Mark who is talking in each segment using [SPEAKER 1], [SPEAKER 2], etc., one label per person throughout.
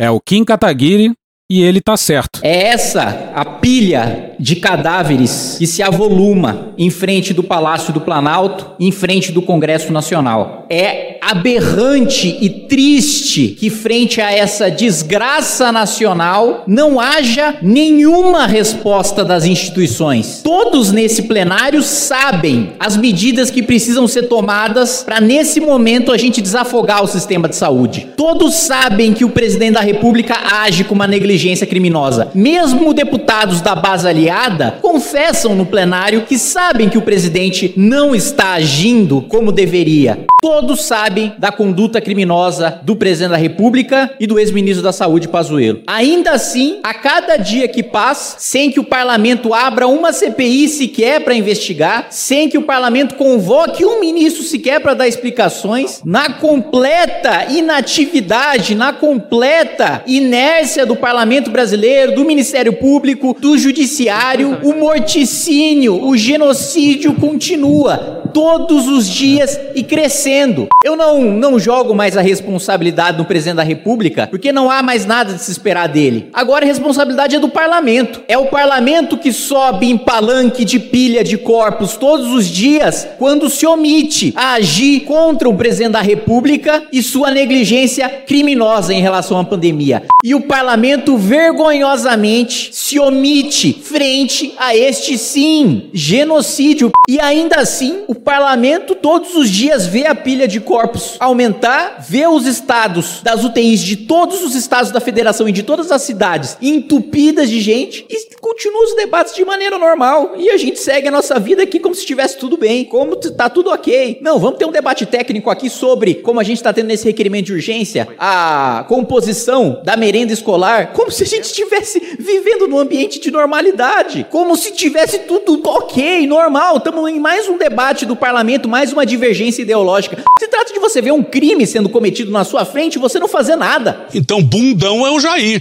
[SPEAKER 1] É o Kim Kataguiri e ele tá certo.
[SPEAKER 2] É essa a pilha de cadáveres que se avoluma em frente do Palácio do Planalto, em frente do Congresso Nacional. É aberrante e triste que, frente a essa desgraça nacional, não haja nenhuma resposta das instituições. Todos nesse plenário sabem as medidas que precisam ser tomadas para, nesse momento, a gente desafogar o sistema de saúde. Todos sabem que o presidente da República age com uma negligência criminosa. Mesmo deputados da base aliada confessam no plenário que sabem que o presidente não está agindo como deveria. Todos sabem da conduta criminosa do presidente da República e do ex-ministro da Saúde, Pazuello. Ainda assim, a cada dia que passa, sem que o parlamento abra uma CPI sequer para investigar, sem que o parlamento convoque um ministro sequer para dar explicações, na completa inatividade, na completa inércia do parlamento brasileiro, do Ministério Público, do Judiciário, o morticínio, o genocídio continua todos os dias e crescendo. Eu não, não jogo mais a responsabilidade no presidente da República, porque não há mais nada de se esperar dele. Agora a responsabilidade é do parlamento. É o parlamento que sobe em palanque de pilha de corpos todos os dias quando se omite a agir contra o presidente da República e sua negligência criminosa em relação à pandemia. E o parlamento vergonhosamente se omite frente a este sim genocídio. E ainda assim, o parlamento todos os dias vê a pilha de corpos aumentar, vê os estados das UTIs de todos os estados da federação e de todas as cidades entupidas de gente e continua os debates de maneira normal. E a gente segue a nossa vida aqui como se estivesse tudo bem, como tá tudo ok. Não, vamos ter um debate técnico aqui sobre como a gente está tendo nesse requerimento de urgência a composição da merenda escolar, como se a gente estivesse vivendo num ambiente de normalidade, como se tivesse tudo ok, normal. Estamos em mais um debate do parlamento, mais uma divergência ideológica. Se trata de você ver um crime sendo cometido na sua frente e você não fazer nada.
[SPEAKER 3] Então, bundão é o Jair.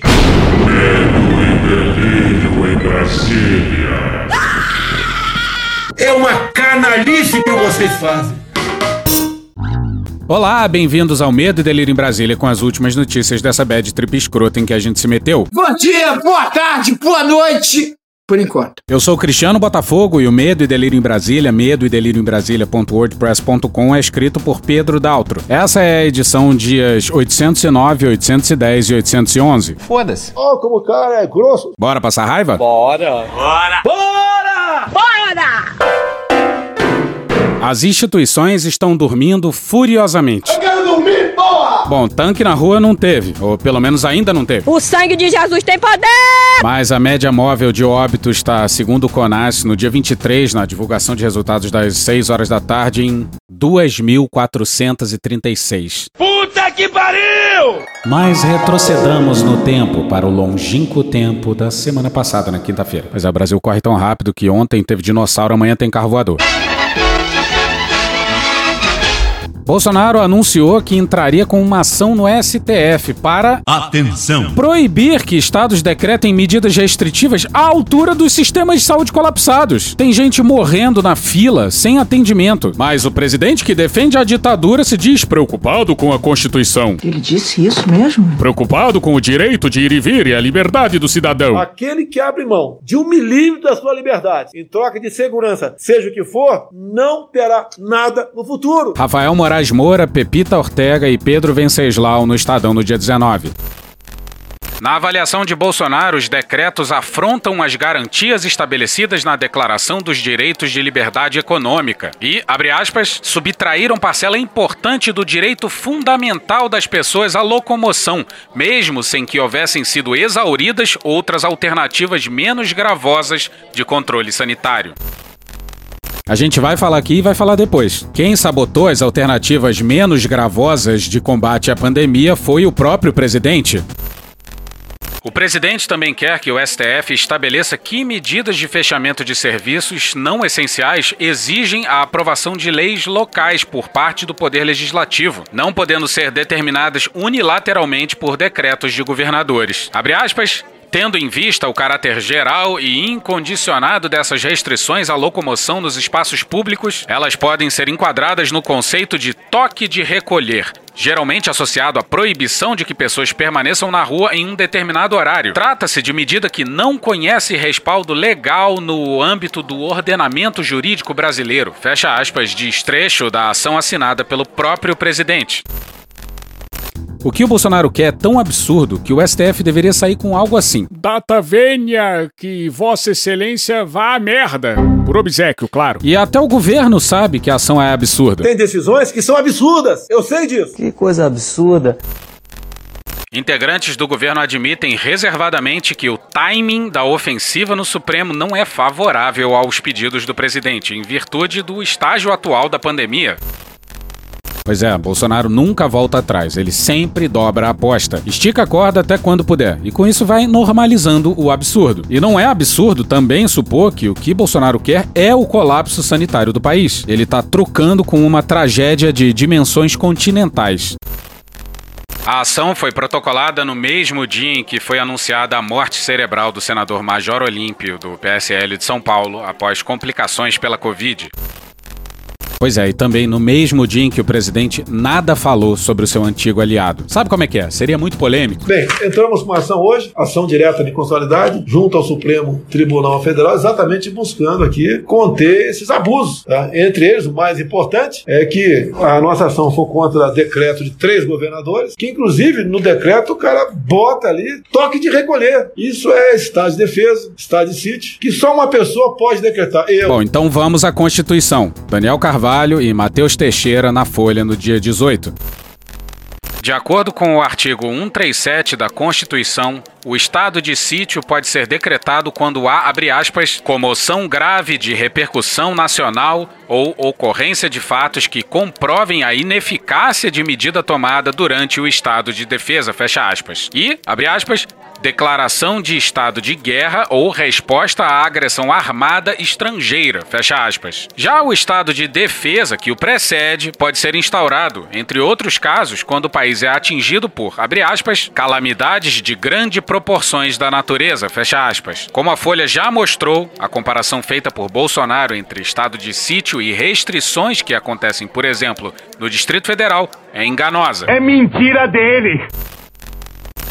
[SPEAKER 4] Medo e delírio em Brasília.
[SPEAKER 5] É uma canalice que vocês fazem.
[SPEAKER 1] Olá, bem-vindos ao Medo e Delírio em Brasília com as últimas notícias dessa bad trip escrota em que a gente se meteu.
[SPEAKER 5] Bom dia, boa tarde, boa noite. Por enquanto.
[SPEAKER 1] Eu sou o Cristiano Botafogo e o Medo e Delírio em Brasília, medo e delírio em Brasília.wordpress.com é escrito por Pedro Daltro. Essa é a edição dias 809, 810 e 811.
[SPEAKER 6] Foda-se.
[SPEAKER 7] Ó, como o cara é grosso.
[SPEAKER 1] Bora passar raiva?
[SPEAKER 6] Bora.
[SPEAKER 1] As instituições estão dormindo furiosamente.
[SPEAKER 7] Porra!
[SPEAKER 1] Bom, tanque na rua não teve, ou pelo menos ainda não teve.
[SPEAKER 8] O sangue de Jesus tem poder!
[SPEAKER 1] Mas a média móvel de óbitos está, segundo o CONAS, no dia 23, na divulgação de resultados das 6 horas da tarde, em 2.436.
[SPEAKER 5] Puta que pariu!
[SPEAKER 1] Mas retrocedamos no tempo para o longínquo tempo da semana passada, na quinta-feira. Pois é, o Brasil corre tão rápido que ontem teve dinossauro, amanhã tem carro voador. Bolsonaro anunciou que entraria com uma ação no STF para
[SPEAKER 3] Atenção.
[SPEAKER 1] proibir que estados decretem medidas restritivas à altura dos sistemas de saúde colapsados. Tem gente morrendo na fila sem atendimento, mas o presidente que defende a ditadura se diz preocupado com a Constituição,
[SPEAKER 9] Ele disse isso mesmo?
[SPEAKER 1] preocupado com o direito de ir e vir e a liberdade do cidadão.
[SPEAKER 7] Aquele que abre mão de um milímetro da sua liberdade em troca de segurança, seja o que for, não terá nada no futuro.
[SPEAKER 1] Rafael Moraes Moura, Pepita Ortega e Pedro Venceslau no Estadão no dia 19. Na avaliação de Bolsonaro, os decretos afrontam as garantias estabelecidas na Declaração dos Direitos de Liberdade Econômica e, abre aspas, subtraíram parcela importante do direito fundamental das pessoas à locomoção, mesmo sem que houvessem sido exauridas outras alternativas menos gravosas de controle sanitário. A gente vai falar aqui e vai falar depois. Quem sabotou as alternativas menos gravosas de combate à pandemia foi o próprio presidente. O presidente também quer que o STF estabeleça que medidas de fechamento de serviços não essenciais exigem a aprovação de leis locais por parte do Poder Legislativo, não podendo ser determinadas unilateralmente por decretos de governadores. Abre aspas. Tendo em vista o caráter geral e incondicionado dessas restrições à locomoção nos espaços públicos, elas podem ser enquadradas no conceito de toque de recolher, geralmente associado à proibição de que pessoas permaneçam na rua em um determinado horário. Trata-se de medida que não conhece respaldo legal no âmbito do ordenamento jurídico brasileiro. Fecha aspas, diz trecho da ação assinada pelo próprio presidente.
[SPEAKER 6] O que o Bolsonaro quer é tão absurdo que o STF deveria sair com algo assim.
[SPEAKER 8] Data venha que Vossa Excelência vá à merda. Por obsequio, claro.
[SPEAKER 6] E até o governo sabe que a ação é absurda.
[SPEAKER 7] Tem decisões que são absurdas. Eu sei disso.
[SPEAKER 9] Que coisa absurda.
[SPEAKER 1] Integrantes do governo admitem reservadamente que o timing da ofensiva no Supremo não é favorável aos pedidos do presidente, em virtude do estágio atual da pandemia.
[SPEAKER 6] Pois é, Bolsonaro nunca volta atrás, ele sempre dobra a aposta, estica a corda até quando puder, e com isso vai normalizando o absurdo. E não é absurdo também supor que o que Bolsonaro quer é o colapso sanitário do país. Ele tá trocando com uma tragédia de dimensões continentais.
[SPEAKER 1] A ação foi protocolada no mesmo dia em que foi anunciada a morte cerebral do senador Major Olímpio, do PSL de São Paulo, após complicações pela Covid.
[SPEAKER 6] Pois é, e também no mesmo dia em que o presidente nada falou sobre o seu antigo aliado. Sabe como é que é? Seria muito polêmico.
[SPEAKER 7] Bem, entramos com uma ação hoje, ação direta de constitucionalidade, junto ao Supremo Tribunal Federal, exatamente buscando aqui conter esses abusos. Tá? Entre eles, o mais importante é que a nossa ação foi contra decreto de três governadores, que inclusive no decreto o cara bota ali toque de recolher. Isso é estado de defesa, estado de sítio, que só uma pessoa pode decretar. Eu.
[SPEAKER 6] Bom, então vamos à Constituição. Daniel Carvalho Carvalho e Matheus Teixeira na Folha no dia 18.
[SPEAKER 1] De acordo com o artigo 137 da Constituição, o estado de sítio pode ser decretado quando há, abre aspas, comoção grave de repercussão nacional ou ocorrência de fatos que comprovem a ineficácia de medida tomada durante o estado de defesa, fecha aspas. E, abre aspas, declaração de estado de guerra ou resposta à agressão armada estrangeira, fecha aspas. Já o estado de defesa que o precede pode ser instaurado, entre outros casos, quando o país é atingido por, abre aspas, calamidades de grande proporções da natureza, fecha aspas. Como a Folha já mostrou, a comparação feita por Bolsonaro entre estado de sítio e restrições que acontecem, por exemplo, no Distrito Federal, é enganosa.
[SPEAKER 8] É mentira dele.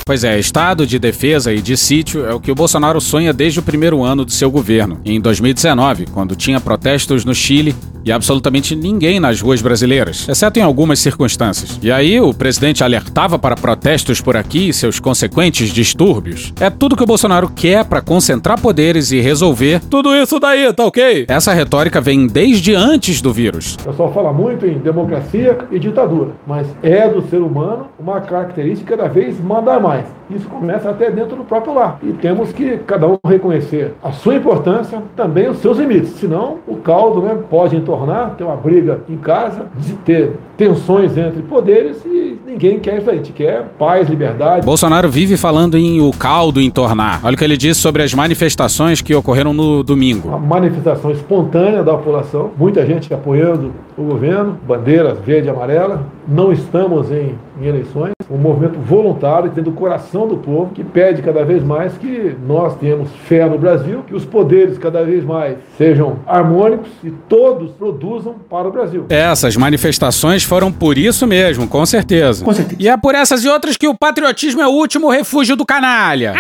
[SPEAKER 6] Pois é, estado de defesa e de sítio é o que o Bolsonaro sonha desde o primeiro ano do seu governo, em 2019, quando tinha protestos no Chile e absolutamente ninguém nas ruas brasileiras, exceto em algumas circunstâncias. E aí o presidente alertava para protestos por aqui e seus consequentes distúrbios. É tudo que o Bolsonaro quer para concentrar poderes e resolver tudo isso daí, tá ok? Essa retórica vem desde antes do vírus.
[SPEAKER 7] O pessoal fala muito em democracia e ditadura, mas é do ser humano uma característica cada vez mandar mais. Isso começa até dentro do próprio lar. E temos que cada um reconhecer a sua importância, também os seus limites. Senão, o caldo né, pode entornar, ter uma briga em casa, de ter tensões entre poderes e ninguém quer isso aí. A gente quer paz, liberdade.
[SPEAKER 6] Bolsonaro vive falando em o caldo entornar. Olha o que ele disse sobre as manifestações que ocorreram no domingo.
[SPEAKER 7] Uma manifestação espontânea da população, muita gente apoiando o governo, bandeiras verde e amarela. Não estamos em, em eleições, um movimento voluntário, tendo o coração do povo, que pede cada vez mais que nós tenhamos fé no Brasil, que os poderes cada vez mais sejam harmônicos e todos produzam para o Brasil.
[SPEAKER 6] Essas manifestações foram por isso mesmo, com certeza.
[SPEAKER 5] Com certeza.
[SPEAKER 6] E é por essas e outras que o patriotismo é o último refúgio do canalha.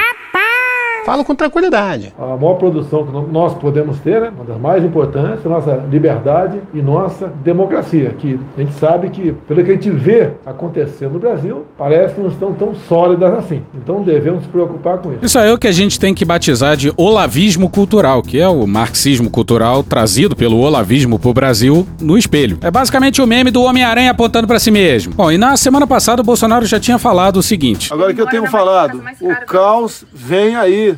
[SPEAKER 5] Falo com tranquilidade.
[SPEAKER 7] A maior produção que nós podemos ter, né, uma das mais importantes, é nossa liberdade e nossa democracia. Que a gente sabe que, pelo que a gente vê acontecendo no Brasil, parece que não estão tão sólidas assim. Então devemos nos preocupar com isso.
[SPEAKER 6] Isso é o que a gente tem que batizar de olavismo cultural, que é o marxismo cultural trazido pelo olavismo pro Brasil no espelho. É basicamente o meme do Homem-Aranha apontando para si mesmo. Bom, e na semana passada o Bolsonaro já tinha falado o seguinte:
[SPEAKER 7] Agora que eu tenho falado, o caos vem aí.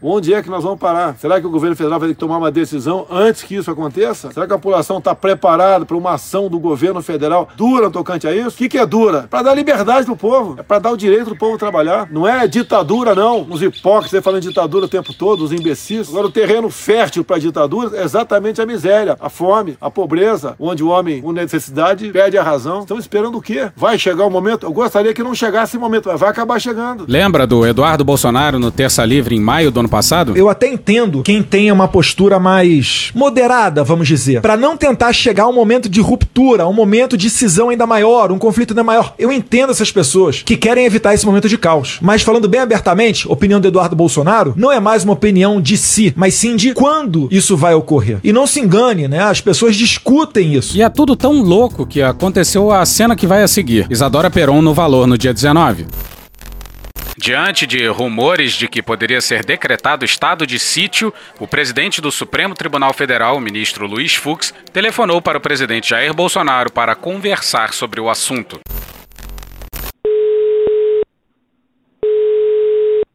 [SPEAKER 7] Onde é que nós vamos parar? Será que o governo federal vai ter que tomar uma decisão antes que isso aconteça? Será que a população está preparada para uma ação do governo federal dura tocante a isso? O que, que é dura? Para dar liberdade pro povo, é para dar o direito do povo trabalhar. Não é ditadura, não. Os hipócritas falando de ditadura o tempo todo, os imbecis. Agora, o terreno fértil para ditadura é exatamente a miséria, a fome, a pobreza, onde o homem, com necessidade, perde a razão. Estão esperando o quê? Vai chegar o momento? Eu gostaria que não chegasse esse momento, mas vai acabar chegando.
[SPEAKER 1] Lembra do Eduardo Bolsonaro no Terça Livre em maio do ano passado?
[SPEAKER 9] Eu até entendo quem tenha uma postura mais moderada, vamos dizer, para não tentar chegar a um momento de ruptura, um momento de cisão ainda maior, um conflito ainda maior. Eu entendo essas pessoas que querem evitar esse momento de caos. Mas falando bem abertamente, opinião do Eduardo Bolsonaro não é mais uma opinião de si, mas sim de quando isso vai ocorrer. E não se engane, né? As pessoas discutem isso.
[SPEAKER 1] E é tudo tão louco que aconteceu a cena que vai a seguir. Isadora Peron no Valor no dia 19. Diante de rumores de que poderia ser decretado estado de sítio, o presidente do Supremo Tribunal Federal, o ministro Luiz Fux, telefonou para o presidente Jair Bolsonaro para conversar sobre o assunto.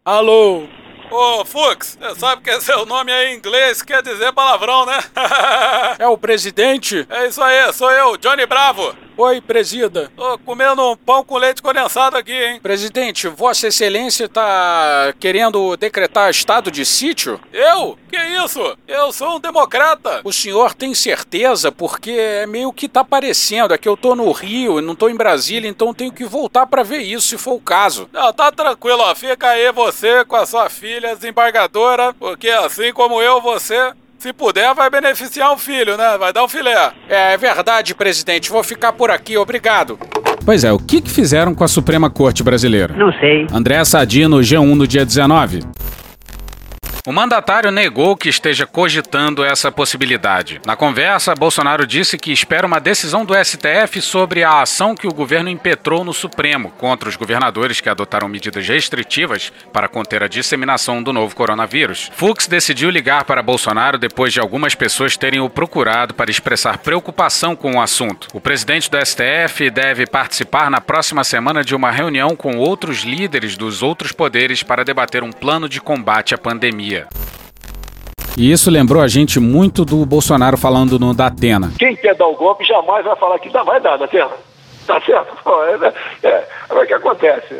[SPEAKER 10] Alô? Ô, Fux, você sabe que seu nome é em inglês quer dizer palavrão, né?
[SPEAKER 11] é o presidente?
[SPEAKER 10] É isso aí, sou eu, Johnny Bravo.
[SPEAKER 11] Oi, presida.
[SPEAKER 10] Tô comendo um pão com leite condensado aqui, hein?
[SPEAKER 11] Presidente, Vossa Excelência tá querendo decretar estado de sítio?
[SPEAKER 10] Eu? Que isso? Eu sou um democrata.
[SPEAKER 11] O senhor tem certeza? Porque é meio que tá parecendo. É que eu tô no Rio e não tô em Brasília, então tenho que voltar para ver isso, se for o caso.
[SPEAKER 10] Não, tá tranquilo, ó. Fica aí você com a sua filha desembargadora, porque assim como eu, você se puder, vai beneficiar o filho, né? Vai dar um filé.
[SPEAKER 11] É, é verdade, presidente. Vou ficar por aqui. Obrigado.
[SPEAKER 1] Pois é, o que, que fizeram com a Suprema Corte Brasileira?
[SPEAKER 12] Não sei.
[SPEAKER 1] André Sadino, G1 no dia 19. O mandatário negou que esteja cogitando essa possibilidade. Na conversa, Bolsonaro disse que espera uma decisão do STF sobre a ação que o governo impetrou no Supremo contra os governadores que adotaram medidas restritivas para conter a disseminação do novo coronavírus. Fux decidiu ligar para Bolsonaro depois de algumas pessoas terem o procurado para expressar preocupação com o assunto. O presidente do STF deve participar na próxima semana de uma reunião com outros líderes dos outros poderes para debater um plano de combate à pandemia. E isso lembrou a gente muito do Bolsonaro falando no Datena.
[SPEAKER 13] Quem quer dar o golpe jamais vai falar que dá, vai dar, Datena. Tá certo? É, é, é o que acontece.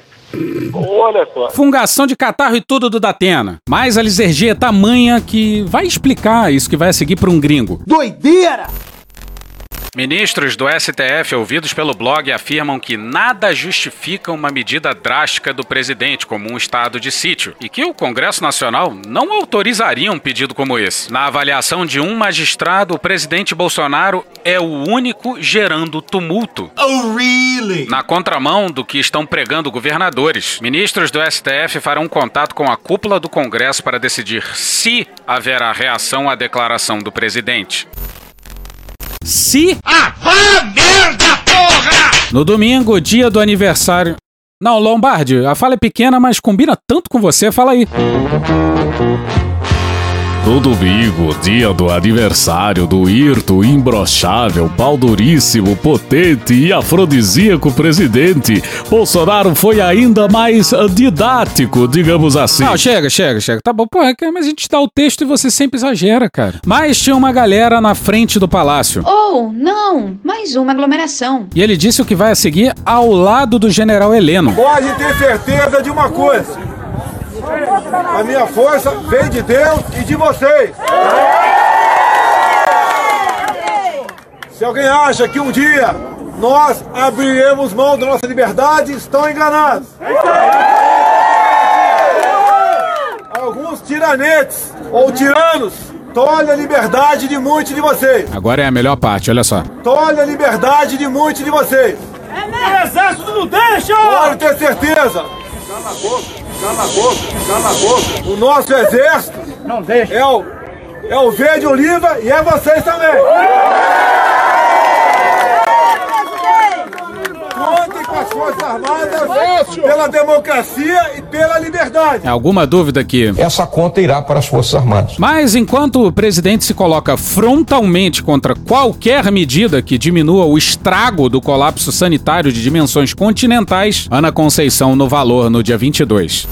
[SPEAKER 13] Olha só.
[SPEAKER 1] Fungação de catarro e tudo do Datena. Mas a lisergia é tamanha que vai explicar isso que vai seguir para um gringo.
[SPEAKER 14] Doideira!
[SPEAKER 1] Ministros do STF ouvidos pelo blog afirmam que nada justifica uma medida drástica do presidente, como um estado de sítio, e que o Congresso Nacional não autorizaria um pedido como esse. Na avaliação de um magistrado, o presidente Bolsonaro é o único gerando tumulto.
[SPEAKER 14] Oh, really?
[SPEAKER 1] Na contramão do que estão pregando governadores, ministros do STF farão contato com a cúpula do Congresso para decidir se haverá reação à declaração do presidente. Se.
[SPEAKER 14] Ah, vá merda, porra!
[SPEAKER 1] No domingo, dia do aniversário. Não, Lombardi, a fala é pequena, mas combina tanto com você, fala aí.
[SPEAKER 15] No domingo, dia do aniversário do Irto imbrochável, balduríssimo, potente e afrodisíaco presidente, Bolsonaro foi ainda mais didático, digamos assim.
[SPEAKER 1] Não, chega, chega, chega. Tá bom, pô, é mas a gente dá o texto e você sempre exagera, cara. Mas tinha uma galera na frente do palácio.
[SPEAKER 16] Oh, não, mais uma aglomeração.
[SPEAKER 1] E ele disse o que vai a seguir ao lado do general Heleno.
[SPEAKER 7] Pode ter certeza de uma coisa. A minha força vem de Deus e de vocês. Se alguém acha que um dia nós abriremos mão da nossa liberdade, estão enganados. Alguns tiranetes ou tiranos tolhem a liberdade de muitos de vocês.
[SPEAKER 1] Agora é a melhor parte, olha só.
[SPEAKER 7] Tolhem a liberdade de muitos de vocês.
[SPEAKER 14] O exército não deixa!
[SPEAKER 7] Pode ter certeza. Cala a boca. Cala a boca, cala a boca. O nosso exército
[SPEAKER 14] não deixa.
[SPEAKER 7] É o, é o verde oliva e é vocês também. Contem com as Forças Armadas pela democracia e pela liberdade.
[SPEAKER 1] Alguma dúvida aqui?
[SPEAKER 17] Essa conta irá para as Forças Armadas.
[SPEAKER 1] Mas enquanto o presidente se coloca frontalmente contra qualquer medida que diminua o estrago do colapso sanitário de dimensões continentais, Ana Conceição no valor no dia 22.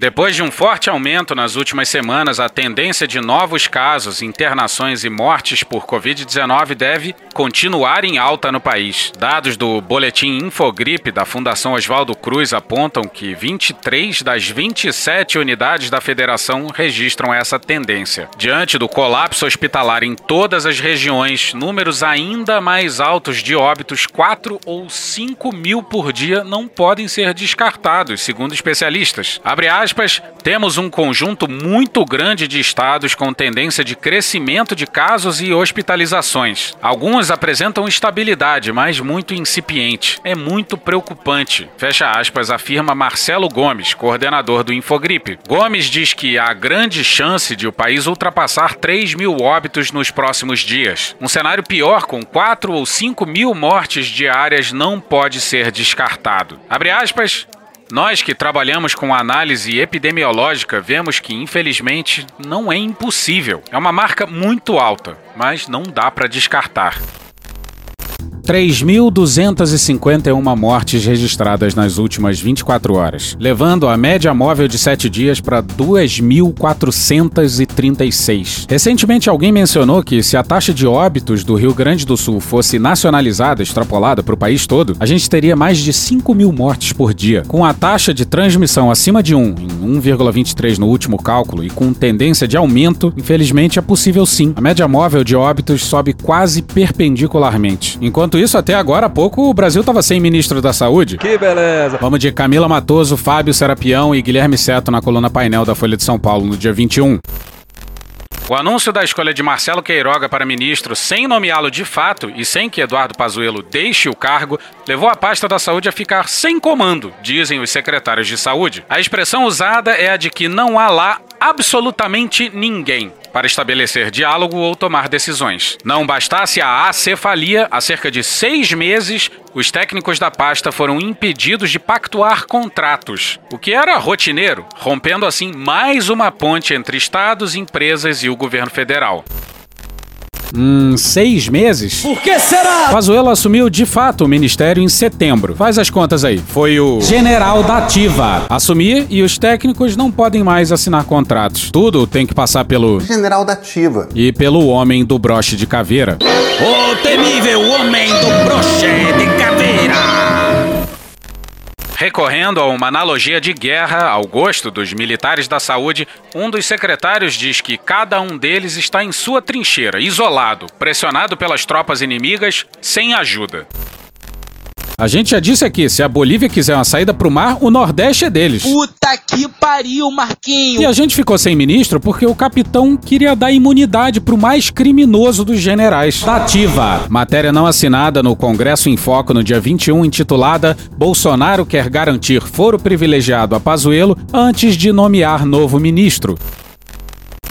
[SPEAKER 1] Depois de um forte aumento nas últimas semanas, a tendência de novos casos, internações e mortes por Covid-19 deve continuar em alta no país. Dados do boletim Infogripe da Fundação Oswaldo Cruz apontam que 23 das 27 unidades da federação registram essa tendência. Diante do colapso hospitalar em todas as regiões, números ainda mais altos de óbitos, 4 ou 5 mil por dia, não podem ser descartados, segundo especialistas. Abre temos um conjunto muito grande de estados com tendência de crescimento de casos e hospitalizações. Alguns apresentam estabilidade, mas muito incipiente. É muito preocupante. Fecha aspas, afirma Marcelo Gomes, coordenador do Infogripe. Gomes diz que há grande chance de o país ultrapassar 3 mil óbitos nos próximos dias. Um cenário pior, com 4 ou 5 mil mortes diárias, não pode ser descartado. Abre aspas, nós que trabalhamos com análise epidemiológica vemos que, infelizmente, não é impossível. É uma marca muito alta, mas não dá para descartar. 3.251 mortes registradas nas últimas 24 horas, levando a média móvel de 7 dias para 2.436. Recentemente, alguém mencionou que se a taxa de óbitos do Rio Grande do Sul fosse nacionalizada, extrapolada para o país todo, a gente teria mais de 5 mil mortes por dia. Com a taxa de transmissão acima de 1, em 1,23 no último cálculo, e com tendência de aumento, infelizmente é possível sim. A média móvel de óbitos sobe quase perpendicularmente. Enquanto isso, até agora há pouco, o Brasil estava sem ministro da Saúde.
[SPEAKER 9] Que beleza!
[SPEAKER 1] Vamos de Camila Matoso, Fábio Serapião e Guilherme Seto na coluna painel da Folha de São Paulo no dia 21. O anúncio da escolha de Marcelo Queiroga para ministro, sem nomeá-lo de fato e sem que Eduardo Pazuello deixe o cargo, levou a pasta da saúde a ficar sem comando, dizem os secretários de saúde. A expressão usada é a de que não há lá absolutamente ninguém para estabelecer diálogo ou tomar decisões. Não bastasse a acefalia, há cerca de seis meses, os técnicos da pasta foram impedidos de pactuar contratos, o que era rotineiro, rompendo assim mais uma ponte entre estados, empresas e o governo federal. Hum, seis meses?
[SPEAKER 9] Por que será?
[SPEAKER 1] Pazuello assumiu de fato o ministério em setembro. Faz as contas aí. Foi o general da ativa assumir e os técnicos não podem mais assinar contratos. Tudo tem que passar pelo
[SPEAKER 18] general da ativa
[SPEAKER 1] e pelo homem do broche de caveira.
[SPEAKER 8] O temível homem do broche de caveira.
[SPEAKER 1] Recorrendo a uma analogia de guerra ao gosto dos militares da saúde, um dos secretários diz que cada um deles está em sua trincheira, isolado, pressionado pelas tropas inimigas, sem ajuda. A gente já disse aqui, se a Bolívia quiser uma saída pro mar, o Nordeste é deles.
[SPEAKER 16] Puta que pariu, Marquinho!
[SPEAKER 1] E a gente ficou sem ministro porque o capitão queria dar imunidade pro mais criminoso dos generais. Tativa. Matéria não assinada no Congresso em Foco no dia 21, intitulada Bolsonaro quer garantir foro privilegiado a Pazuello antes de nomear novo ministro.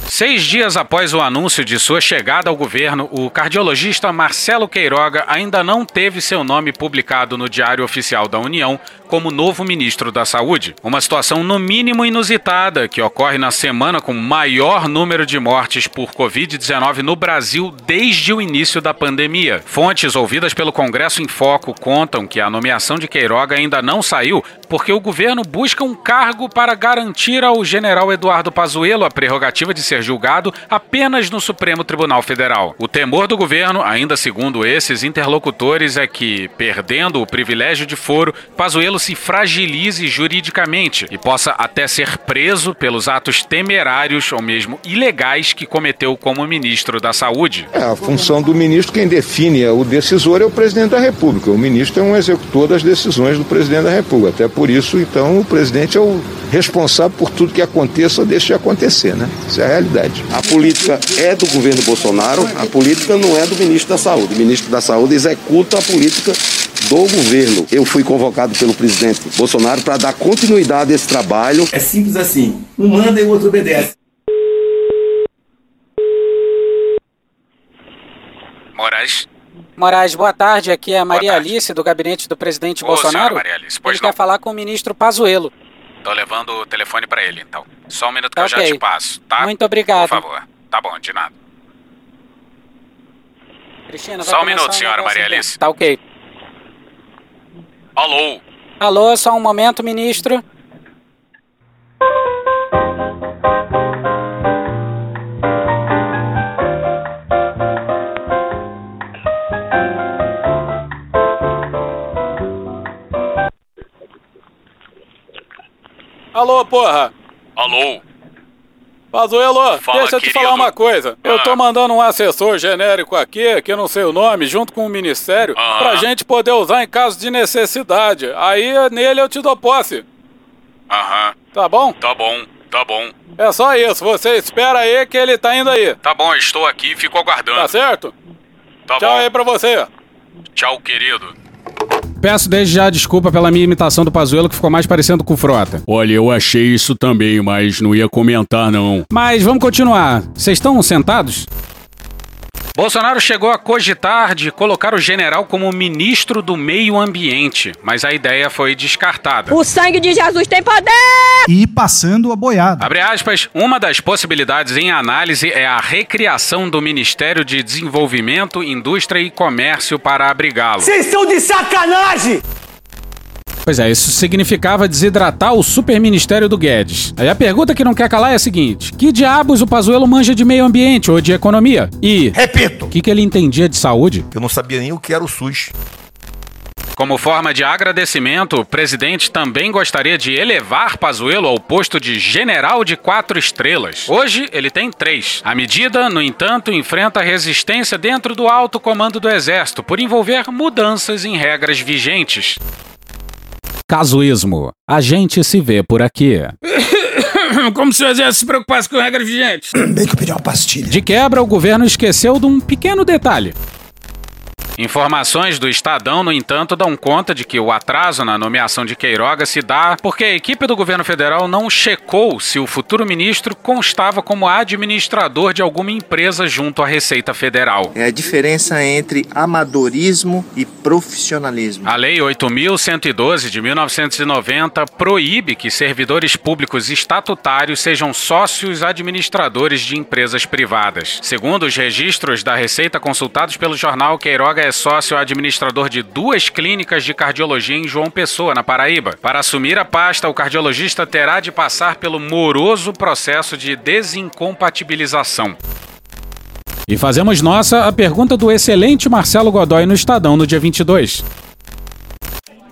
[SPEAKER 1] Seis dias após o anúncio de sua chegada ao governo, o cardiologista Marcelo Queiroga ainda não teve seu nome publicado no Diário Oficial da União como novo ministro da Saúde. Uma situação no mínimo inusitada que ocorre na semana com maior número de mortes por Covid-19 no Brasil desde o início da pandemia. Fontes ouvidas pelo Congresso em Foco contam que a nomeação de Queiroga ainda não saiu porque o governo busca um cargo para garantir ao general Eduardo Pazuello a prerrogativa de ser julgado apenas no Supremo Tribunal Federal. O temor do governo, ainda segundo esses interlocutores, é que, perdendo o privilégio de foro, Pazuello se fragilize juridicamente e possa até ser preso pelos atos temerários ou mesmo ilegais que cometeu como ministro da Saúde.
[SPEAKER 17] É, a função do ministro, quem define o decisor é o presidente da República. O ministro é um executor das decisões do presidente da República. Até por isso, então, o presidente é o responsável por tudo que aconteça ou deixe de acontecer, né? Isso é a realidade.
[SPEAKER 18] A política é do governo Bolsonaro, a política não é do ministro da Saúde. O ministro da Saúde executa a política do governo. Eu fui convocado pelo presidente Bolsonaro para dar continuidade a esse trabalho.
[SPEAKER 5] É simples assim: um manda e o outro obedece.
[SPEAKER 1] Moraes.
[SPEAKER 16] Moraes, boa tarde. Aqui é a Maria Alice, do gabinete do presidente
[SPEAKER 1] Ô,
[SPEAKER 16] Bolsonaro.
[SPEAKER 1] Maria Alice, pois
[SPEAKER 16] ele quer falar com o ministro Pazuello.
[SPEAKER 1] Tô levando o telefone para ele, então. Só um minuto que
[SPEAKER 16] Tá
[SPEAKER 1] eu já te passo, tá?
[SPEAKER 16] Muito obrigado.
[SPEAKER 1] Por favor. Tá bom, de nada.
[SPEAKER 16] Cristina,
[SPEAKER 1] Só um minuto, senhora Maria. Alice.
[SPEAKER 16] Tá ok.
[SPEAKER 1] Alô?
[SPEAKER 16] Alô, só um momento, ministro.
[SPEAKER 10] Alô, porra!
[SPEAKER 19] Alô?
[SPEAKER 10] Pazuelo,
[SPEAKER 19] Fala,
[SPEAKER 10] deixa eu te
[SPEAKER 19] querido.
[SPEAKER 10] falar uma coisa. Eu
[SPEAKER 19] Ah.
[SPEAKER 10] tô mandando um assessor genérico aqui, que eu não sei o nome, junto com o ministério,
[SPEAKER 19] Aham.
[SPEAKER 10] pra gente poder usar em caso de necessidade. Aí nele eu te dou posse.
[SPEAKER 19] Aham.
[SPEAKER 10] Tá bom?
[SPEAKER 19] Tá bom, tá bom.
[SPEAKER 10] É só isso. Você espera aí que ele tá indo aí.
[SPEAKER 19] Tá bom, eu estou aqui e fico aguardando.
[SPEAKER 10] Tá certo?
[SPEAKER 19] Tá
[SPEAKER 10] Tchau
[SPEAKER 19] bom.
[SPEAKER 10] aí pra você.
[SPEAKER 19] Tchau, querido.
[SPEAKER 6] Peço desde já desculpa pela minha imitação do Pazuello, que ficou mais parecendo com o Frota.
[SPEAKER 15] Olha, eu achei isso também, mas não ia comentar, não.
[SPEAKER 6] Mas vamos continuar. Vocês estão sentados?
[SPEAKER 1] Bolsonaro chegou a cogitar de colocar o general como ministro do Meio Ambiente, mas a ideia foi descartada.
[SPEAKER 20] O sangue de Jesus tem poder!
[SPEAKER 21] E passando a boiada.
[SPEAKER 1] Abre aspas, uma das possibilidades em análise é a recriação do Ministério de Desenvolvimento, Indústria e Comércio para abrigá-lo.
[SPEAKER 5] Vocês estão de sacanagem!
[SPEAKER 6] Pois é, isso significava desidratar o superministério do Guedes. Aí a pergunta que não quer calar é a seguinte: que diabos o Pazuello manja de meio ambiente ou de economia? E.
[SPEAKER 22] Repito!
[SPEAKER 6] O que, que ele entendia de saúde?
[SPEAKER 22] Eu não sabia nem o que era o SUS.
[SPEAKER 1] Como forma de agradecimento, o presidente também gostaria de elevar Pazuello ao posto de general de quatro estrelas. Hoje, ele tem três. A medida, no entanto, enfrenta resistência dentro do alto comando do Exército por envolver mudanças em regras vigentes.
[SPEAKER 6] Casuísmo. A gente se vê por aqui.
[SPEAKER 8] Como se o exército se preocupasse com regras vigentes.
[SPEAKER 21] Bem que eu pedi uma pastilha.
[SPEAKER 6] De quebra, o governo esqueceu de um pequeno detalhe.
[SPEAKER 1] Informações do Estadão, no entanto, dão conta de que o atraso na nomeação de Queiroga se dá porque a equipe do governo federal não checou se o futuro ministro constava como administrador de alguma empresa junto à Receita Federal.
[SPEAKER 23] É a diferença entre amadorismo e profissionalismo.
[SPEAKER 1] A Lei 8.112 de 1990 proíbe que servidores públicos estatutários sejam sócios administradores de empresas privadas. Segundo os registros da Receita consultados pelo jornal, Queiroga é sócio administrador de duas clínicas de cardiologia em João Pessoa, na Paraíba. Para assumir a pasta, o cardiologista terá de passar pelo moroso processo de desincompatibilização.
[SPEAKER 6] E fazemos nossa a pergunta do excelente Marcelo Godoy no Estadão no dia 22.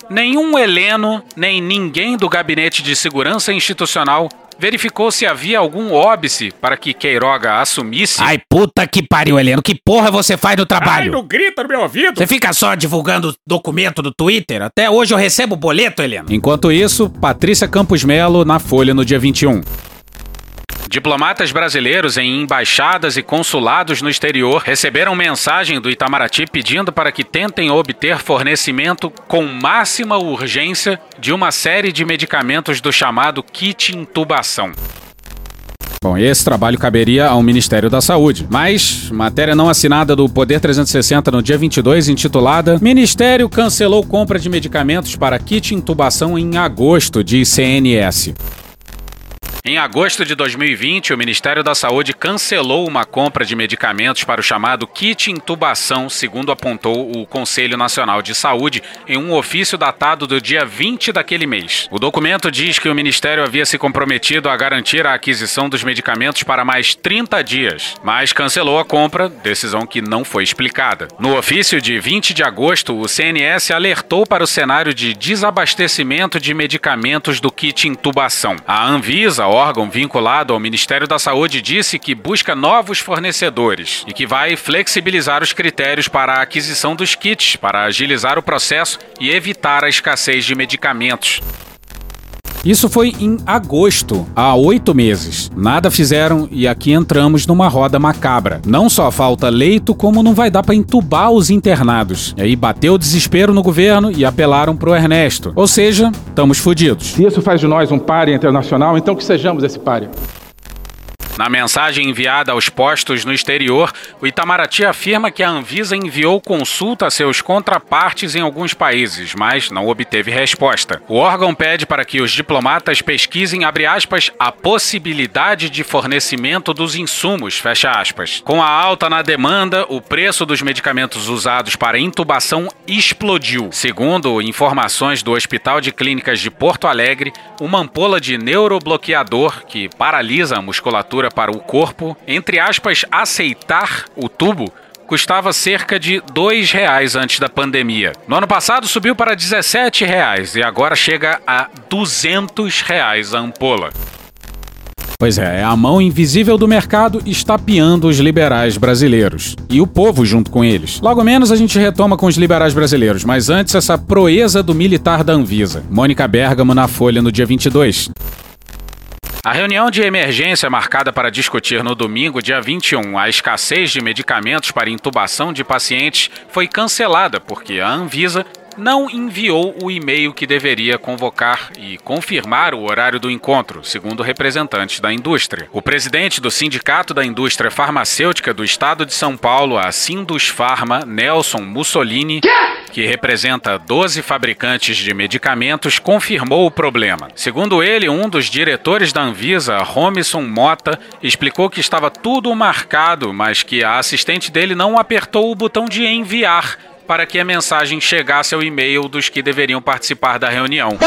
[SPEAKER 1] Nenhum Heleno, nem ninguém do Gabinete de Segurança Institucional verificou se havia algum óbice para que Queiroga assumisse.
[SPEAKER 24] Ai, puta que pariu, Heleno. Que porra você faz no trabalho?
[SPEAKER 8] Ai, não grita no meu ouvido.
[SPEAKER 24] Você fica só divulgando documento do Twitter? Até hoje eu recebo boleto, Heleno.
[SPEAKER 6] Enquanto isso, Patrícia Campos Melo na Folha no dia 21.
[SPEAKER 1] Diplomatas brasileiros em embaixadas e consulados no exterior receberam mensagem do Itamaraty pedindo para que tentem obter fornecimento com máxima urgência de uma série de medicamentos do chamado kit intubação.
[SPEAKER 6] Bom, esse trabalho caberia ao Ministério da Saúde. Mas, matéria não assinada do Poder 360 no dia 22, intitulada Ministério cancelou compra de medicamentos para kit intubação em agosto, diz CNS.
[SPEAKER 1] Em agosto de 2020, o Ministério da Saúde cancelou uma compra de medicamentos para o chamado kit intubação, segundo apontou o Conselho Nacional de Saúde em um ofício datado do dia 20 daquele mês. O documento diz que o Ministério havia se comprometido a garantir a aquisição dos medicamentos para mais 30 dias, mas cancelou a compra, decisão que não foi explicada. No ofício de 20 de agosto, o CNS alertou para o cenário de desabastecimento de medicamentos do kit intubação. A Anvisa, órgão vinculado ao Ministério da Saúde, disse que busca novos fornecedores e que vai flexibilizar os critérios para a aquisição dos kits para agilizar o processo e evitar a escassez de medicamentos.
[SPEAKER 6] Isso foi em agosto, há oito meses. Nada fizeram e aqui entramos numa roda macabra. Não só falta leito, como não vai dar pra entubar os internados. E aí bateu o desespero no governo e apelaram pro Ernesto. Ou seja, estamos fodidos.
[SPEAKER 25] Se isso faz de nós um páreo internacional, então que sejamos esse páreo.
[SPEAKER 1] Na mensagem enviada aos postos no exterior, o Itamaraty afirma que a Anvisa enviou consulta a seus contrapartes em alguns países, mas não obteve resposta. O órgão pede para que os diplomatas pesquisem, aspas, a possibilidade de fornecimento dos insumos. Com a alta na demanda, o preço dos medicamentos usados para intubação explodiu. Segundo informações do Hospital de Clínicas de Porto Alegre, uma ampola de neurobloqueador que paralisa a musculatura para o corpo, entre aspas, aceitar o tubo,
[SPEAKER 26] custava cerca de 2 reais antes da pandemia. No ano passado subiu para 17 reais e agora chega a 200 reais a ampola.
[SPEAKER 1] Pois é, a mão invisível do mercado estapeando os liberais brasileiros. E o povo junto com eles. Logo menos a gente retoma com os liberais brasileiros, mas antes essa proeza do militar da Anvisa. Mônica Bergamo na Folha no dia 22.
[SPEAKER 26] A reunião de emergência marcada para discutir no domingo, dia 21, a escassez de medicamentos para intubação de pacientes foi cancelada porque a Anvisa não enviou o e-mail que deveria convocar e confirmar o horário do encontro, segundo representantes da indústria. O presidente do Sindicato da Indústria Farmacêutica do Estado de São Paulo, a Sindus Pharma, Nelson Mussolini, que representa 12 fabricantes de medicamentos, confirmou o problema. Segundo ele, um dos diretores da Anvisa, Romison Mota, explicou que estava tudo marcado, mas que a assistente dele não apertou o botão de enviar para que a mensagem chegasse ao e-mail dos que deveriam participar da reunião.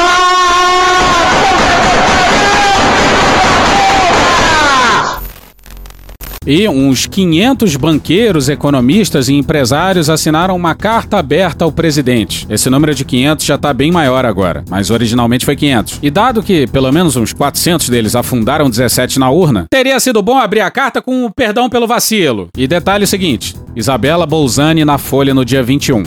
[SPEAKER 1] E uns 500 banqueiros, economistas e empresários assinaram uma carta aberta ao presidente. Esse número de 500 já está bem maior agora, mas originalmente foi 500. E dado que pelo menos uns 400 deles afundaram 17 na urna, teria sido bom abrir a carta com o perdão pelo vacilo. E detalhe seguinte: Isabela Bolzani na Folha no dia 21.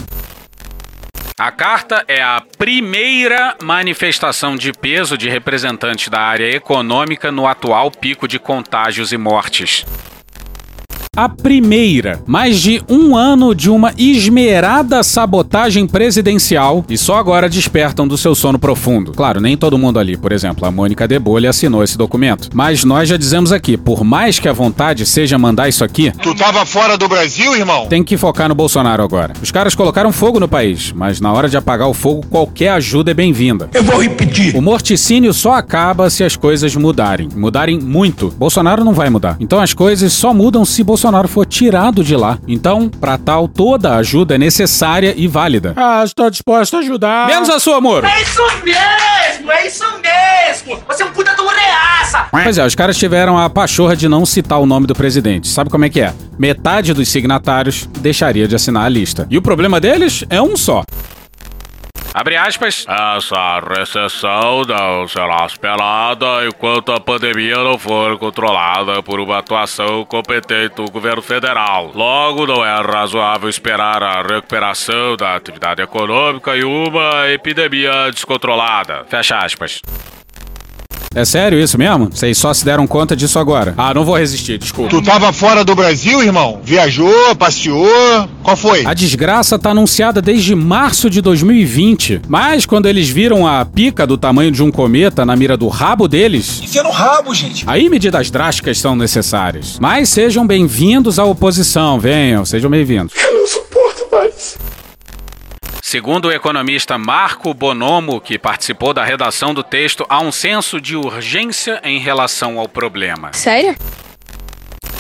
[SPEAKER 26] A carta é a primeira manifestação de peso de representante da área econômica no atual pico de contágios e mortes.
[SPEAKER 1] A primeira, mais de um ano de uma esmerada sabotagem presidencial e só agora despertam do seu sono profundo. Claro, nem todo mundo ali, por exemplo, a Mônica de Bolha assinou esse documento. Mas nós já dizemos aqui, por mais que a vontade seja mandar isso aqui.
[SPEAKER 27] Tu tava fora do Brasil, irmão?
[SPEAKER 1] Tem que focar no Bolsonaro agora. Os caras colocaram fogo no país, mas na hora de apagar o fogo, qualquer ajuda é bem-vinda.
[SPEAKER 9] Eu vou repetir.
[SPEAKER 1] O morticínio só acaba se as coisas mudarem. Mudarem muito. Bolsonaro não vai mudar. Então as coisas só mudam se Bolsonaro Bolsonaro for tirado de lá. Então, para tal, toda a ajuda é necessária e válida.
[SPEAKER 15] Ah, estou disposto a ajudar.
[SPEAKER 1] Menos a sua, amor.
[SPEAKER 12] É isso mesmo, é isso mesmo. Você é um puta do reaça.
[SPEAKER 1] Pois é, os caras tiveram a pachorra de não citar o nome do presidente. Sabe como é que é? Metade dos signatários deixaria de assinar a lista. E o problema deles é um só.
[SPEAKER 26] Abre aspas.
[SPEAKER 28] Essa recessão não será esperada enquanto a pandemia não for controlada por uma atuação competente do governo federal. Logo, não é razoável esperar a recuperação da atividade econômica e uma epidemia descontrolada.
[SPEAKER 26] Fecha aspas.
[SPEAKER 1] É sério isso mesmo? Vocês só se deram conta disso agora. Ah, não vou resistir, desculpa.
[SPEAKER 27] Tu tava fora do Brasil, irmão? Viajou, passeou? Qual foi?
[SPEAKER 1] A desgraça tá anunciada desde março de 2020. Mas quando eles viram a pica do tamanho de um cometa na mira do rabo deles.
[SPEAKER 9] Enfia no rabo, gente.
[SPEAKER 1] Aí medidas drásticas são necessárias. Mas sejam bem-vindos à oposição. Venham, sejam bem-vindos.
[SPEAKER 12] Eu não suporto mais.
[SPEAKER 26] Segundo o economista Marco Bonomo, que participou da redação do texto, há um senso de urgência em relação ao problema.
[SPEAKER 16] Sério?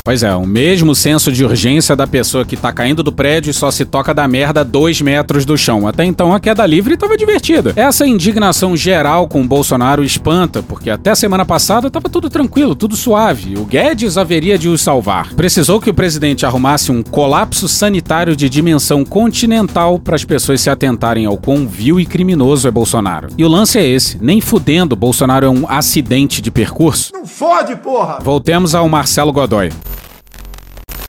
[SPEAKER 1] Pois é, o mesmo senso de urgência da pessoa que tá caindo do prédio e só se toca da merda dois metros do chão. Até então a queda livre tava divertida. Essa indignação geral com o Bolsonaro espanta, porque até semana passada tava tudo tranquilo, tudo suave. O Guedes haveria de os salvar. Precisou que o presidente arrumasse um colapso sanitário de dimensão continental para as pessoas se atentarem ao quão vil e criminoso é Bolsonaro. E o lance é esse: nem fudendo, Bolsonaro é um acidente de percurso.
[SPEAKER 7] Não fode, porra!
[SPEAKER 1] Voltemos ao Marcelo Godoy.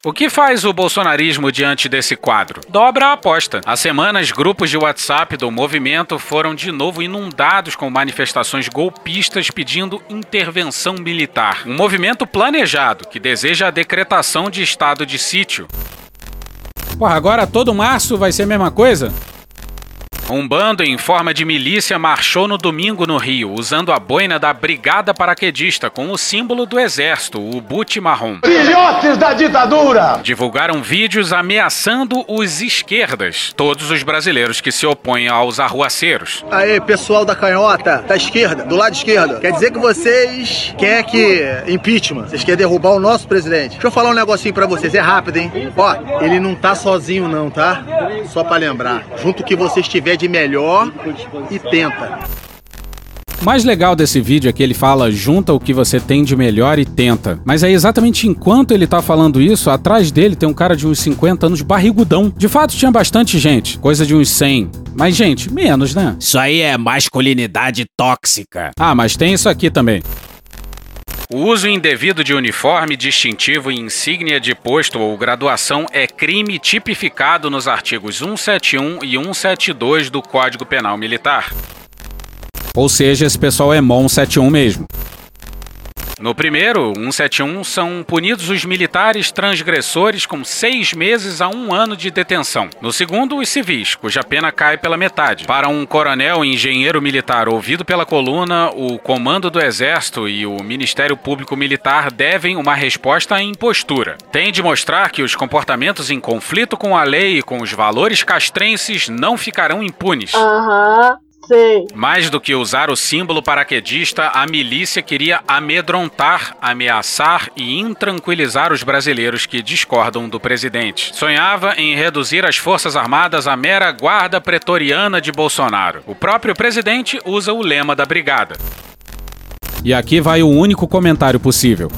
[SPEAKER 26] O que faz o bolsonarismo diante desse quadro? Dobra a aposta. Há semanas, grupos de WhatsApp do movimento foram de novo inundados com manifestações golpistas pedindo intervenção militar. Um movimento planejado que deseja a decretação de estado de sítio.
[SPEAKER 1] Porra, agora todo março vai ser a mesma coisa?
[SPEAKER 26] Um bando em forma de milícia marchou no domingo no Rio, usando a boina da Brigada Paraquedista com o símbolo do exército, o boot marrom.
[SPEAKER 12] Filhotes da ditadura!
[SPEAKER 26] Divulgaram vídeos ameaçando os esquerdas, todos os brasileiros que se opõem aos arruaceiros.
[SPEAKER 23] Aí, pessoal da canhota, da esquerda, do lado esquerdo, quer dizer que vocês querem que impeachment, vocês querem derrubar o nosso presidente. Deixa eu falar um negocinho pra vocês, é rápido, hein? Ó, ele não tá sozinho não, tá? Só pra lembrar. Junto que você estiver de melhor e tenta.
[SPEAKER 6] O mais legal desse vídeo é que ele fala junta o que você tem de melhor e tenta. Mas é exatamente enquanto ele tá falando isso, atrás dele tem um cara de uns 50 anos barrigudão. De fato, tinha bastante gente, coisa de uns 100. Mas, gente, menos, né?
[SPEAKER 24] Isso aí é masculinidade tóxica.
[SPEAKER 6] Ah, mas tem isso aqui também.
[SPEAKER 1] O uso indevido de uniforme, distintivo e insígnia de posto ou graduação é crime tipificado nos artigos 171 e 172 do Código Penal Militar.
[SPEAKER 6] Ou seja, esse pessoal é MON 71 mesmo.
[SPEAKER 1] No primeiro, 171, são punidos os militares transgressores com seis meses a um ano de detenção. No segundo, os civis, cuja pena cai pela metade. Para um coronel e engenheiro militar ouvido pela coluna, o Comando do Exército e o Ministério Público Militar devem uma resposta à impostura. Tem de mostrar que os comportamentos em conflito com a lei e com os valores castrenses não ficarão impunes.
[SPEAKER 29] Aham. Sei.
[SPEAKER 1] Mais do que usar o símbolo paraquedista, a milícia queria amedrontar, ameaçar e intranquilizar os brasileiros que discordam do presidente. Sonhava em reduzir as Forças Armadas à mera guarda pretoriana de Bolsonaro. O próprio presidente usa o lema da brigada.
[SPEAKER 6] E aqui vai o único comentário possível.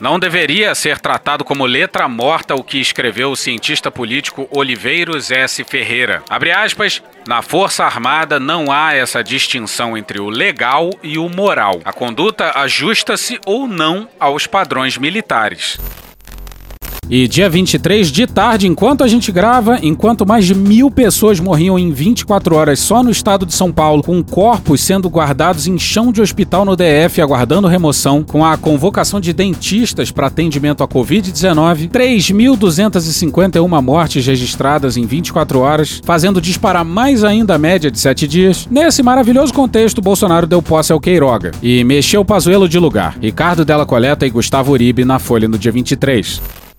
[SPEAKER 1] Não deveria ser tratado como letra morta o que escreveu o cientista político Oliveiros S. Ferreira. Abre aspas, na Força Armada não há essa distinção entre o legal e o moral. A conduta ajusta-se ou não aos padrões militares.
[SPEAKER 6] E dia 23 de tarde, enquanto a gente grava, enquanto mais de mil pessoas morriam em 24 horas só no estado de São Paulo, com corpos sendo guardados em chão de hospital no DF aguardando remoção, com a convocação de dentistas para atendimento à Covid-19, 3.251 mortes registradas em 24 horas, fazendo disparar mais ainda a média de 7 dias. Nesse maravilhoso contexto, Bolsonaro deu posse ao Queiroga e mexeu o Pazuelo de lugar. Ricardo Della Coleta e Gustavo Uribe na Folha no dia 23.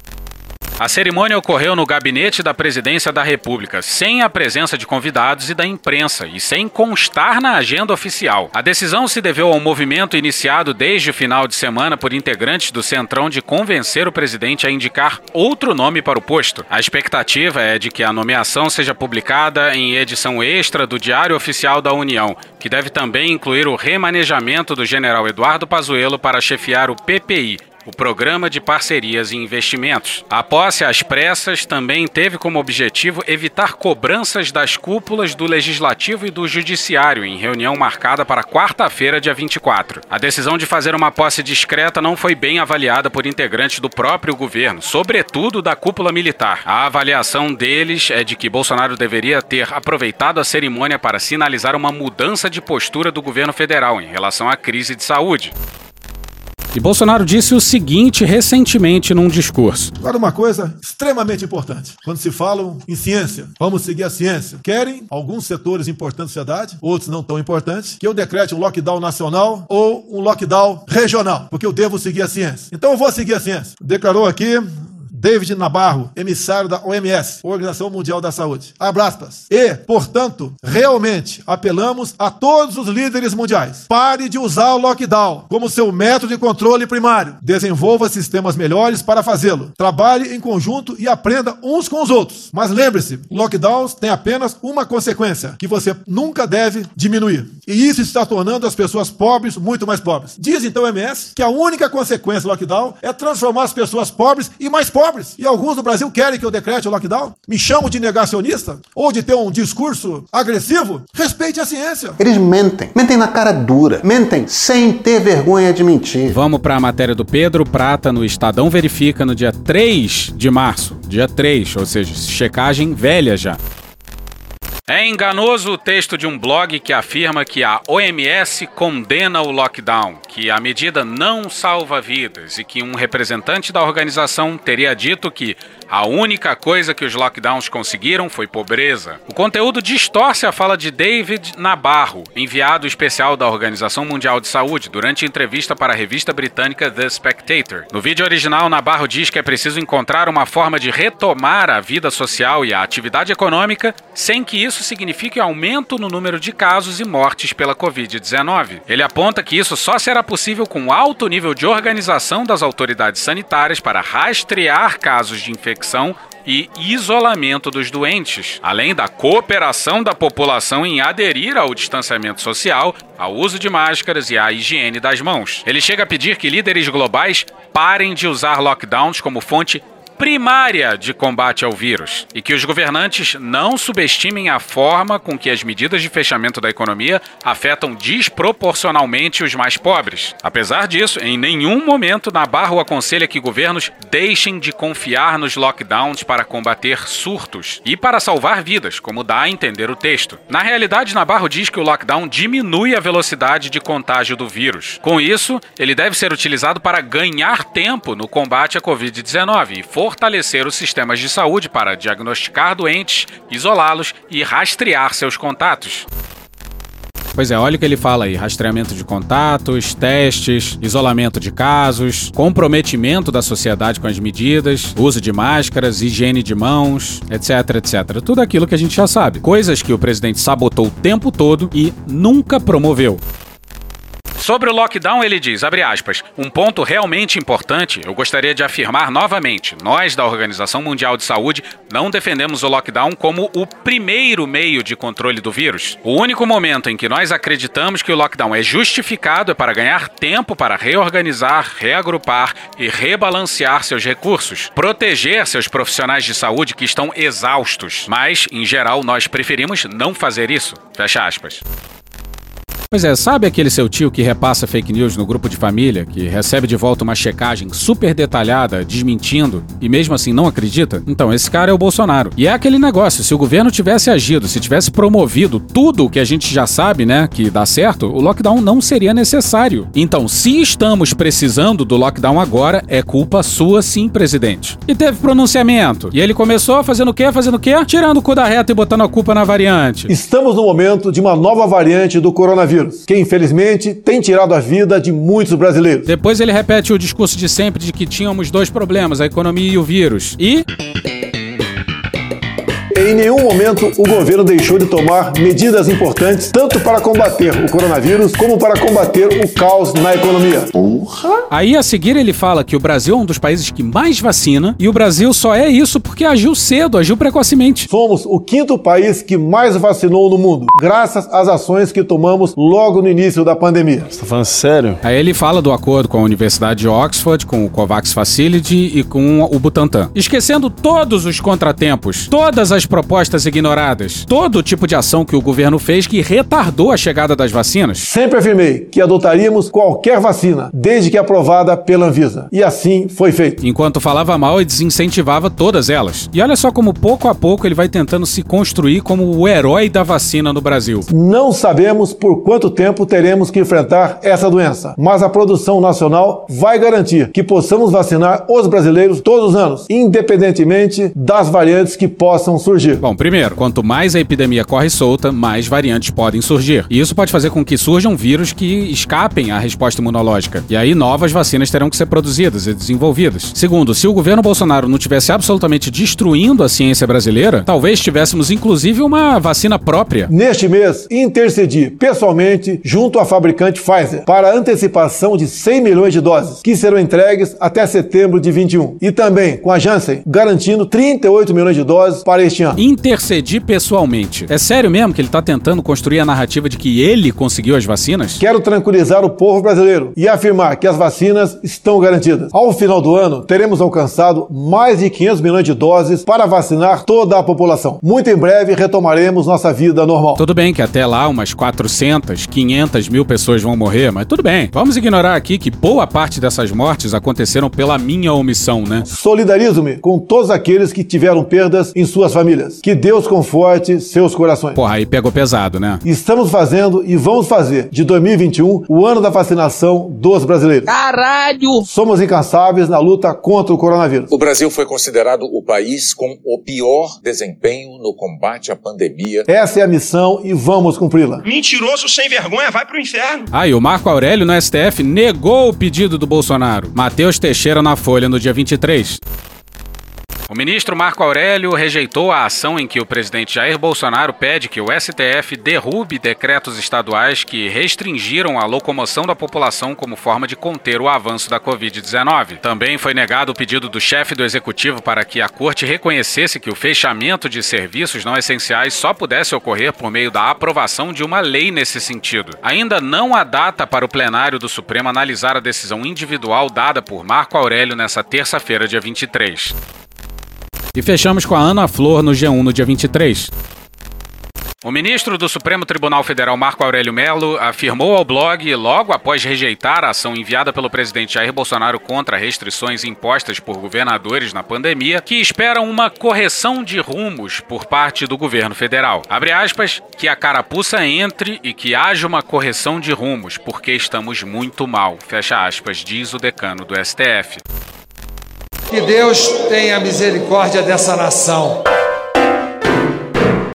[SPEAKER 1] A cerimônia ocorreu no gabinete da Presidência da República, sem a presença de convidados e da imprensa, e sem constar na agenda oficial. A decisão se deveu ao movimento iniciado desde o final de semana por integrantes do Centrão de convencer o presidente a indicar outro nome para o posto. A expectativa é de que a nomeação seja publicada em edição extra do Diário Oficial da União, que deve também incluir o remanejamento do general Eduardo Pazuello para chefiar o PPI, o Programa de Parcerias e Investimentos. A posse às pressas também teve como objetivo evitar cobranças das cúpulas do Legislativo e do Judiciário em reunião marcada para quarta-feira, dia 24. A decisão de fazer uma posse discreta não foi bem avaliada por integrantes do próprio governo, sobretudo da cúpula militar. A avaliação deles é de que Bolsonaro deveria ter aproveitado a cerimônia para sinalizar uma mudança de postura do governo federal em relação à crise de saúde.
[SPEAKER 6] E Bolsonaro disse o seguinte recentemente num discurso.
[SPEAKER 7] Agora, uma coisa extremamente importante. Quando se fala em ciência, vamos seguir a ciência. Querem alguns setores importantes da sociedade, outros não tão importantes, que eu decrete um lockdown nacional ou um lockdown regional, porque eu devo seguir a ciência. Então eu vou seguir a ciência. Declarou aqui David Nabarro, emissário da OMS, Organização Mundial da Saúde. Abraças. E, portanto, realmente apelamos a todos os líderes mundiais. Pare de usar o lockdown como seu método de controle primário. Desenvolva sistemas melhores para fazê-lo. Trabalhe em conjunto e aprenda uns com os outros. Mas lembre-se, lockdowns têm apenas uma consequência, que você nunca deve diminuir. E isso está tornando as pessoas pobres muito mais pobres. Diz então o OMS que a única consequência do lockdown é transformar as pessoas pobres em mais pobres pobres. E alguns do Brasil querem que eu decrete o lockdown? Me chamam de negacionista? Ou de ter um discurso agressivo? Respeite a ciência.
[SPEAKER 30] Eles mentem. Mentem na cara dura. Mentem sem ter vergonha de mentir.
[SPEAKER 6] Vamos para a matéria do Pedro Prata no Estadão Verifica no dia 3 de março. Dia 3, ou seja, checagem velha já.
[SPEAKER 1] É enganoso o texto de um blog que afirma que a OMS condena o lockdown, que a medida não salva vidas e que um representante da organização teria dito que a única coisa que os lockdowns conseguiram foi pobreza. O conteúdo distorce a fala de David Nabarro, enviado especial da Organização Mundial de Saúde, durante entrevista para a revista britânica The Spectator. No vídeo original, Nabarro diz que é preciso encontrar uma forma de retomar a vida social e a atividade econômica sem que isso signifique aumento no número de casos e mortes pela Covid-19. Ele aponta que isso só será possível com alto nível de organização das autoridades sanitárias para rastrear casos de infecção
[SPEAKER 31] e isolamento dos doentes, além da cooperação da população em aderir ao distanciamento social, ao uso de máscaras e à higiene das mãos. Ele chega a pedir que líderes globais parem de usar lockdowns como fonte primária de combate ao vírus e que os governantes não subestimem a forma com que as medidas de fechamento da economia afetam desproporcionalmente os mais pobres. Apesar disso, em nenhum momento Nabarro aconselha que governos deixem de confiar nos lockdowns para combater surtos e para salvar vidas, como dá a entender o texto. Na realidade, Nabarro diz que o lockdown diminui a velocidade de contágio do vírus. Com isso, ele deve ser utilizado para ganhar tempo no combate à Covid-19 e for fortalecer os sistemas de saúde para diagnosticar doentes, isolá-los e rastrear seus contatos.
[SPEAKER 1] Pois é, olha o que ele fala aí: rastreamento de contatos, testes, isolamento de casos, comprometimento da sociedade com as medidas, uso de máscaras, higiene de mãos, etc, etc. Tudo aquilo que a gente já sabe. Coisas que o presidente sabotou o tempo todo e nunca promoveu.
[SPEAKER 31] Sobre o lockdown, ele diz, aspas, um ponto realmente importante, eu gostaria de afirmar novamente, nós da Organização Mundial de Saúde não defendemos o lockdown como o primeiro meio de controle do vírus. O único momento em que nós acreditamos que o lockdown é justificado é para ganhar tempo para reorganizar, reagrupar e rebalancear seus recursos, proteger seus profissionais de saúde que estão exaustos, mas, em geral, nós preferimos não fazer isso. Fecha aspas.
[SPEAKER 1] Pois é, sabe aquele seu tio que repassa fake news no grupo de família, que recebe de volta uma checagem super detalhada, desmentindo, e mesmo assim não acredita? Então, esse cara é o Bolsonaro. E é aquele negócio, se o governo tivesse agido, se tivesse promovido tudo o que a gente já sabe, né, que dá certo, o lockdown não seria necessário. Então, se estamos precisando do lockdown agora, é culpa sua sim, presidente. E teve pronunciamento. E ele começou fazendo o quê? Fazendo o quê? Tirando o cu da reta e botando a culpa na variante.
[SPEAKER 7] Estamos no momento de uma nova variante do coronavírus coronavírus, que infelizmente tem tirado a vida de muitos brasileiros.
[SPEAKER 1] Depois ele repete o discurso de sempre de que tínhamos dois problemas, a economia e o vírus. E
[SPEAKER 7] em nenhum momento o governo deixou de tomar medidas importantes, tanto para combater o coronavírus como para combater o caos na economia.
[SPEAKER 1] Porra! Aí a seguir ele fala que o Brasil é um dos países que mais vacina e o Brasil só é isso porque agiu cedo, agiu precocemente.
[SPEAKER 7] Somos o quinto país que mais vacinou no mundo, graças às ações que tomamos logo no início da pandemia.
[SPEAKER 1] Você tá falando sério? Aí ele fala do acordo com a Universidade de Oxford, com o COVAX Facility e com o Butantan. Esquecendo todos os contratempos, todas as propostas ignoradas, todo tipo de ação que o governo fez que retardou a chegada das vacinas.
[SPEAKER 7] Sempre afirmei que adotaríamos qualquer vacina, desde que aprovada pela Anvisa. E assim foi feito.
[SPEAKER 1] Enquanto falava mal e desincentivava todas elas. E olha só como pouco a pouco ele vai tentando se construir como o herói da vacina no Brasil.
[SPEAKER 7] Não sabemos por quanto tempo teremos que enfrentar essa doença, mas a produção nacional vai garantir que possamos vacinar os brasileiros todos os anos, independentemente das variantes que possam surgir surgir?
[SPEAKER 1] Bom, primeiro, quanto mais a epidemia corre solta, mais variantes podem surgir. E isso pode fazer com que surjam vírus que escapem à resposta imunológica. E aí novas vacinas terão que ser produzidas e desenvolvidas. Segundo, se o governo Bolsonaro não tivesse absolutamente destruindo a ciência brasileira, talvez tivéssemos inclusive uma vacina própria.
[SPEAKER 7] Neste mês, intercedi pessoalmente junto à fabricante Pfizer para antecipação de 100 milhões de doses, que serão entregues até setembro de 21. E também com a Janssen, garantindo 38 milhões de doses para este ano.
[SPEAKER 1] Intercedir pessoalmente. É sério mesmo que ele tá tentando construir a narrativa de que ele conseguiu as vacinas?
[SPEAKER 7] Quero tranquilizar o povo brasileiro e afirmar que as vacinas estão garantidas. Ao final do ano, teremos alcançado mais de 500 milhões de doses para vacinar toda a população. Muito em breve retomaremos nossa vida normal.
[SPEAKER 1] Tudo bem que até lá umas 400, 500 mil pessoas vão morrer, mas tudo bem. Vamos ignorar aqui que boa parte dessas mortes aconteceram pela minha omissão, né?
[SPEAKER 7] Solidarizo-me com todos aqueles que tiveram perdas em suas famílias famílias. Que Deus conforte seus corações.
[SPEAKER 1] Porra, aí pegou pesado, né?
[SPEAKER 7] Estamos fazendo e vamos fazer de 2021 o ano da vacinação dos brasileiros.
[SPEAKER 12] Caralho!
[SPEAKER 7] Somos incansáveis na luta contra o coronavírus.
[SPEAKER 32] O Brasil foi considerado o país com o pior desempenho no combate à pandemia.
[SPEAKER 7] Essa é a missão e vamos cumpri-la.
[SPEAKER 12] Mentiroso sem vergonha, vai pro inferno.
[SPEAKER 1] Ah, e o Marco Aurélio no STF negou o pedido do Bolsonaro. Matheus Teixeira na Folha no dia 23. O ministro Marco Aurélio rejeitou a ação em que o presidente Jair Bolsonaro pede que o STF derrube decretos estaduais que restringiram a locomoção da população como forma de conter o avanço da Covid-19. Também foi negado o pedido do chefe do executivo para que a corte reconhecesse que o fechamento de serviços não essenciais só pudesse ocorrer por meio da aprovação de uma lei nesse sentido. Ainda não há data para o plenário do Supremo analisar a decisão individual dada por Marco Aurélio nessa terça-feira, dia 23.
[SPEAKER 6] E fechamos com a Ana Flor no G1 no dia 23.
[SPEAKER 1] O ministro do Supremo Tribunal Federal, Marco Aurélio Melo, afirmou ao blog, logo após rejeitar a ação enviada pelo presidente Jair Bolsonaro contra restrições impostas por governadores na pandemia, que espera uma correção de rumos por parte do governo federal. Abre aspas, que a carapuça entre e que haja uma correção de rumos, porque estamos muito mal. Fecha aspas, diz o decano do STF.
[SPEAKER 33] Que Deus tenha misericórdia dessa nação.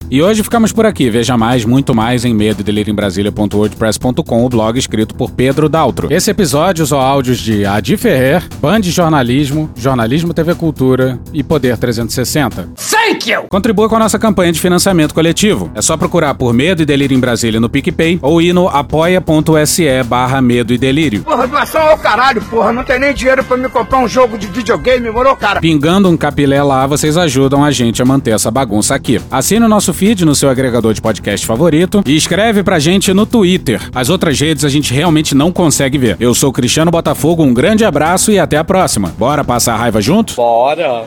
[SPEAKER 6] E hoje ficamos por aqui. Veja mais, muito mais em medo em Brasília.wordpress.com, o blog escrito por Pedro Daltro. Esse episódio usou áudios de Adi Ferrer, Band Jornalismo, Jornalismo TV Cultura e Poder 360.
[SPEAKER 24] Thank you!
[SPEAKER 6] Contribua com a nossa campanha de financiamento coletivo. É só procurar por Medo e Delírio em Brasília no PicPay ou ir no apoia.se barra Medo e Delírio.
[SPEAKER 24] Porra, doação ao caralho, porra. Não tem nem dinheiro pra me comprar um jogo de videogame, morou, cara?
[SPEAKER 6] Pingando um capilé lá, vocês ajudam a gente a manter essa bagunça aqui. Assine o nosso feed no seu agregador de podcast favorito e escreve pra gente no Twitter. As outras redes a gente realmente não consegue ver. Eu sou Cristiano Botafogo, um grande abraço e até a próxima. Bora passar a raiva junto?
[SPEAKER 24] Bora!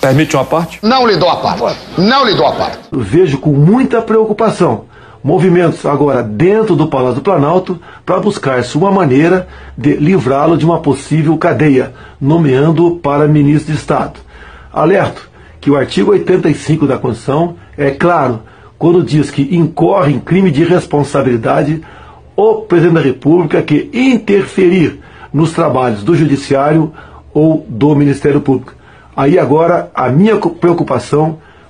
[SPEAKER 27] Permite uma parte?
[SPEAKER 30] Não lhe dou a parte. Não lhe dou a parte.
[SPEAKER 7] Eu vejo com muita preocupação movimentos agora dentro do Palácio do Planalto para buscar-se uma maneira de livrá-lo de uma possível cadeia, nomeando para ministro de Estado. Alerto que o artigo 85 da Constituição é claro quando diz que incorre em crime de responsabilidade o presidente da República que interferir nos trabalhos do Judiciário ou do Ministério Público. Aí agora a minha preocupação